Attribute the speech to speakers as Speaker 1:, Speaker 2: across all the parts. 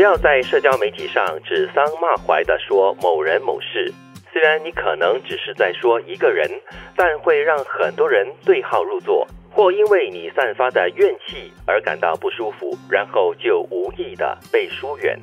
Speaker 1: 不要在社交媒体上指桑骂槐的说某人某事。虽然你可能只是在说一个人，但会让很多人对号入座，或因为你散发的怨气而感到不舒服，然后就无意的被疏远。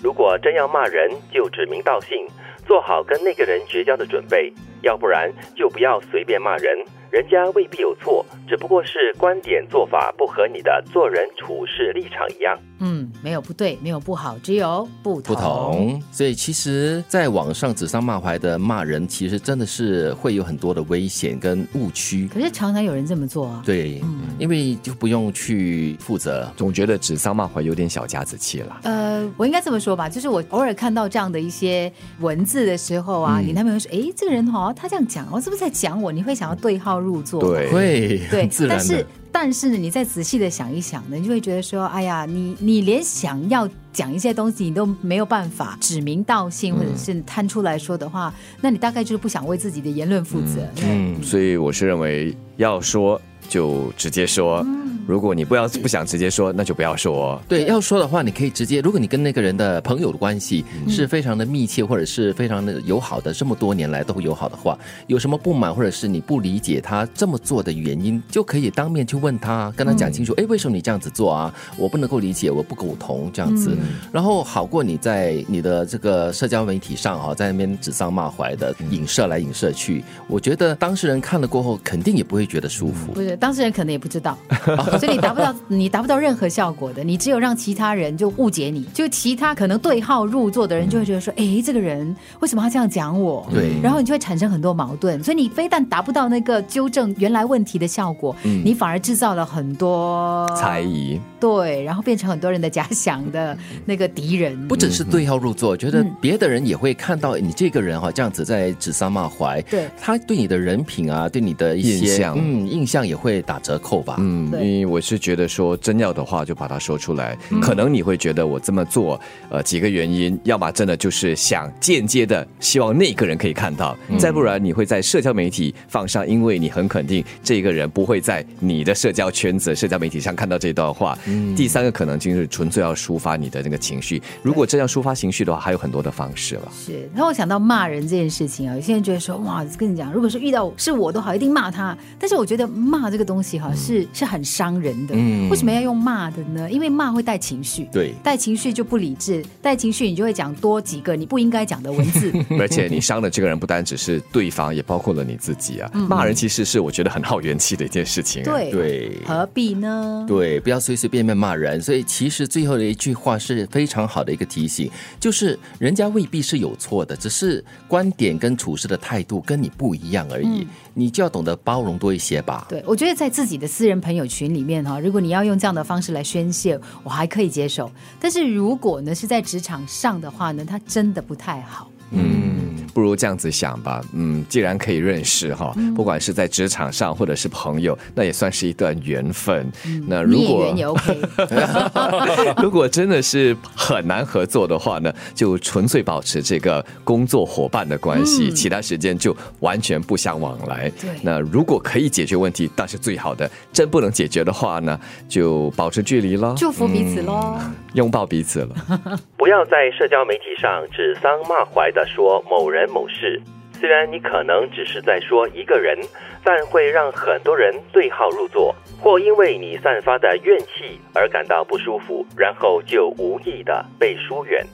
Speaker 1: 如果真要骂人，就指名道姓，做好跟那个人绝交的准备，要不然就不要随便骂人。人家未必有错，只不过是观点做法不和你的做人处事立场一样。
Speaker 2: 嗯，没有不对，没有不好，只有不同。
Speaker 3: 不同，所以其实，在网上指桑骂槐的骂人，其实真的是会有很多的危险跟误区。
Speaker 2: 可是常常有人这么做啊。
Speaker 3: 对，因为就不用去负责。
Speaker 4: 总觉得指桑骂槐有点小家子气了。
Speaker 2: 呃，我应该这么说吧，就是我偶尔看到这样的一些文字的时候啊，你男朋友说：“哎，这个人哈，他这样讲，我是不是在讲我？”你会想要对号入座。
Speaker 4: 对，
Speaker 3: 会
Speaker 2: 对，但是。但是呢，你再仔细的想一想呢，你就会觉得说，哎呀，你你连想要讲一些东西，你都没有办法指名道姓，或者是摊出来说的话，那你大概就是不想为自己的言论负责。
Speaker 3: 嗯，
Speaker 4: 所以我是认为要说就直接说，如果你不要不想直接说，那就不要说。
Speaker 3: 对，要说的话，你可以直接，如果你跟那个人的朋友的关系是非常的密切，或者是非常的友好的，这么多年来都友好的话，有什么不满，或者是你不理解他这么做的原因，就可以当面去问他，跟他讲清楚，哎、为什么你这样子做啊？我不能够理解，我不苟同这样子，然后好过你在你的这个社交媒体上哈，在那边指桑骂槐的影射来影射去，我觉得当事人看了过后，肯定也不会觉得舒服。
Speaker 2: 不是，当事人可能也不知道，所以你达不到你达不到任何效果的，你只有让其他人就误解你，就其他可能对号入座的人就会觉得说，哎，这个人为什么他这样讲我？
Speaker 3: 对
Speaker 2: 然后你就会产生很多矛盾，所以你非但达不到那个纠正原来问题的效果，你反而制造了很多
Speaker 4: 猜疑，
Speaker 2: 对，然后变成很多人的假想的那个敌人。
Speaker 3: 不只是对号入座，觉得
Speaker 2: 嗯
Speaker 3: 别的人也会看到你这个人哈，这样子在指桑骂槐，
Speaker 2: 对
Speaker 3: 他对你的人品啊，对你的一些
Speaker 4: 印象
Speaker 3: 嗯，印象也会打折扣吧。
Speaker 4: 嗯，因
Speaker 2: 对
Speaker 4: 为我是觉得说真要的话就把它说出来，
Speaker 2: 嗯。
Speaker 4: 可能你会觉得我这么做，呃，几个原因，要么真的就是想间接的希望那个人可以看到，
Speaker 2: 嗯。
Speaker 4: 再不然你会在社交媒体放上，因为你很肯定这个人不会在你的社交圈子、社交媒体上看到这段话。
Speaker 2: 嗯。
Speaker 4: 第三个可能就是纯粹要抒发你的那个情绪，如果真要抒发情绪的话，还有很多的方式了。
Speaker 2: 是，然后我想到骂人这件事情啊，有些人觉得说，哇，跟你讲，如果是遇到是我都好，一定骂他。但是我觉得骂这个东西哈、是是很伤人的。
Speaker 3: 嗯
Speaker 2: 为什么要用骂的呢？因为骂会带情绪，
Speaker 3: 对
Speaker 2: 带情绪就不理智，带情绪你就会讲多几个你不应该讲的文字。
Speaker 4: 而且你伤的这个人不单只是对方，也包括了你自己啊。骂人其实是我觉得很耗元气的一件事情、啊。
Speaker 2: 对，
Speaker 3: 对
Speaker 2: 何必呢？
Speaker 3: 对，不要随随便便骂人。所以其实最后的一句话是非常好的一个提醒，就是人家未必是有错的，只是观点跟处事的态度跟你不一样而已，你就要懂得包容多一些吧。
Speaker 2: 对，我觉得在自己的私人朋友群里面哈，如果你要用这样的方式来宣泄，我还可以接受。但是如果呢是在职场上的话呢，它真的不太好。
Speaker 4: 嗯，不如这样子想吧。嗯，既然可以认识哈，不管是在职场上或者是朋友，那也算是一段缘分。那如果。如果真的是很难合作的话呢，就纯粹保持这个工作伙伴的关系，其他时间就完全不相往来。
Speaker 2: 对
Speaker 4: 那如果可以解决问题，那是最好的；真不能解决的话呢，就保持距离咯，
Speaker 2: 祝福彼此喽。
Speaker 4: 拥抱彼此了。
Speaker 1: 不要在社交媒体上指桑骂槐的说某某事。虽然你可能只是在说一个人，但会让很多人对号入座，或因为你散发的怨气而感到不舒服，然后就无意的被疏远。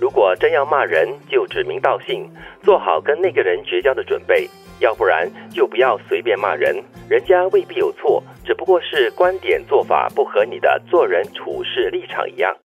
Speaker 1: 如果真要骂人，就指名道姓，做好跟那个人绝交的准备，要不然就不要随便骂人，人家未必有错，只不过是观点做法不和你的做人处事立场一样。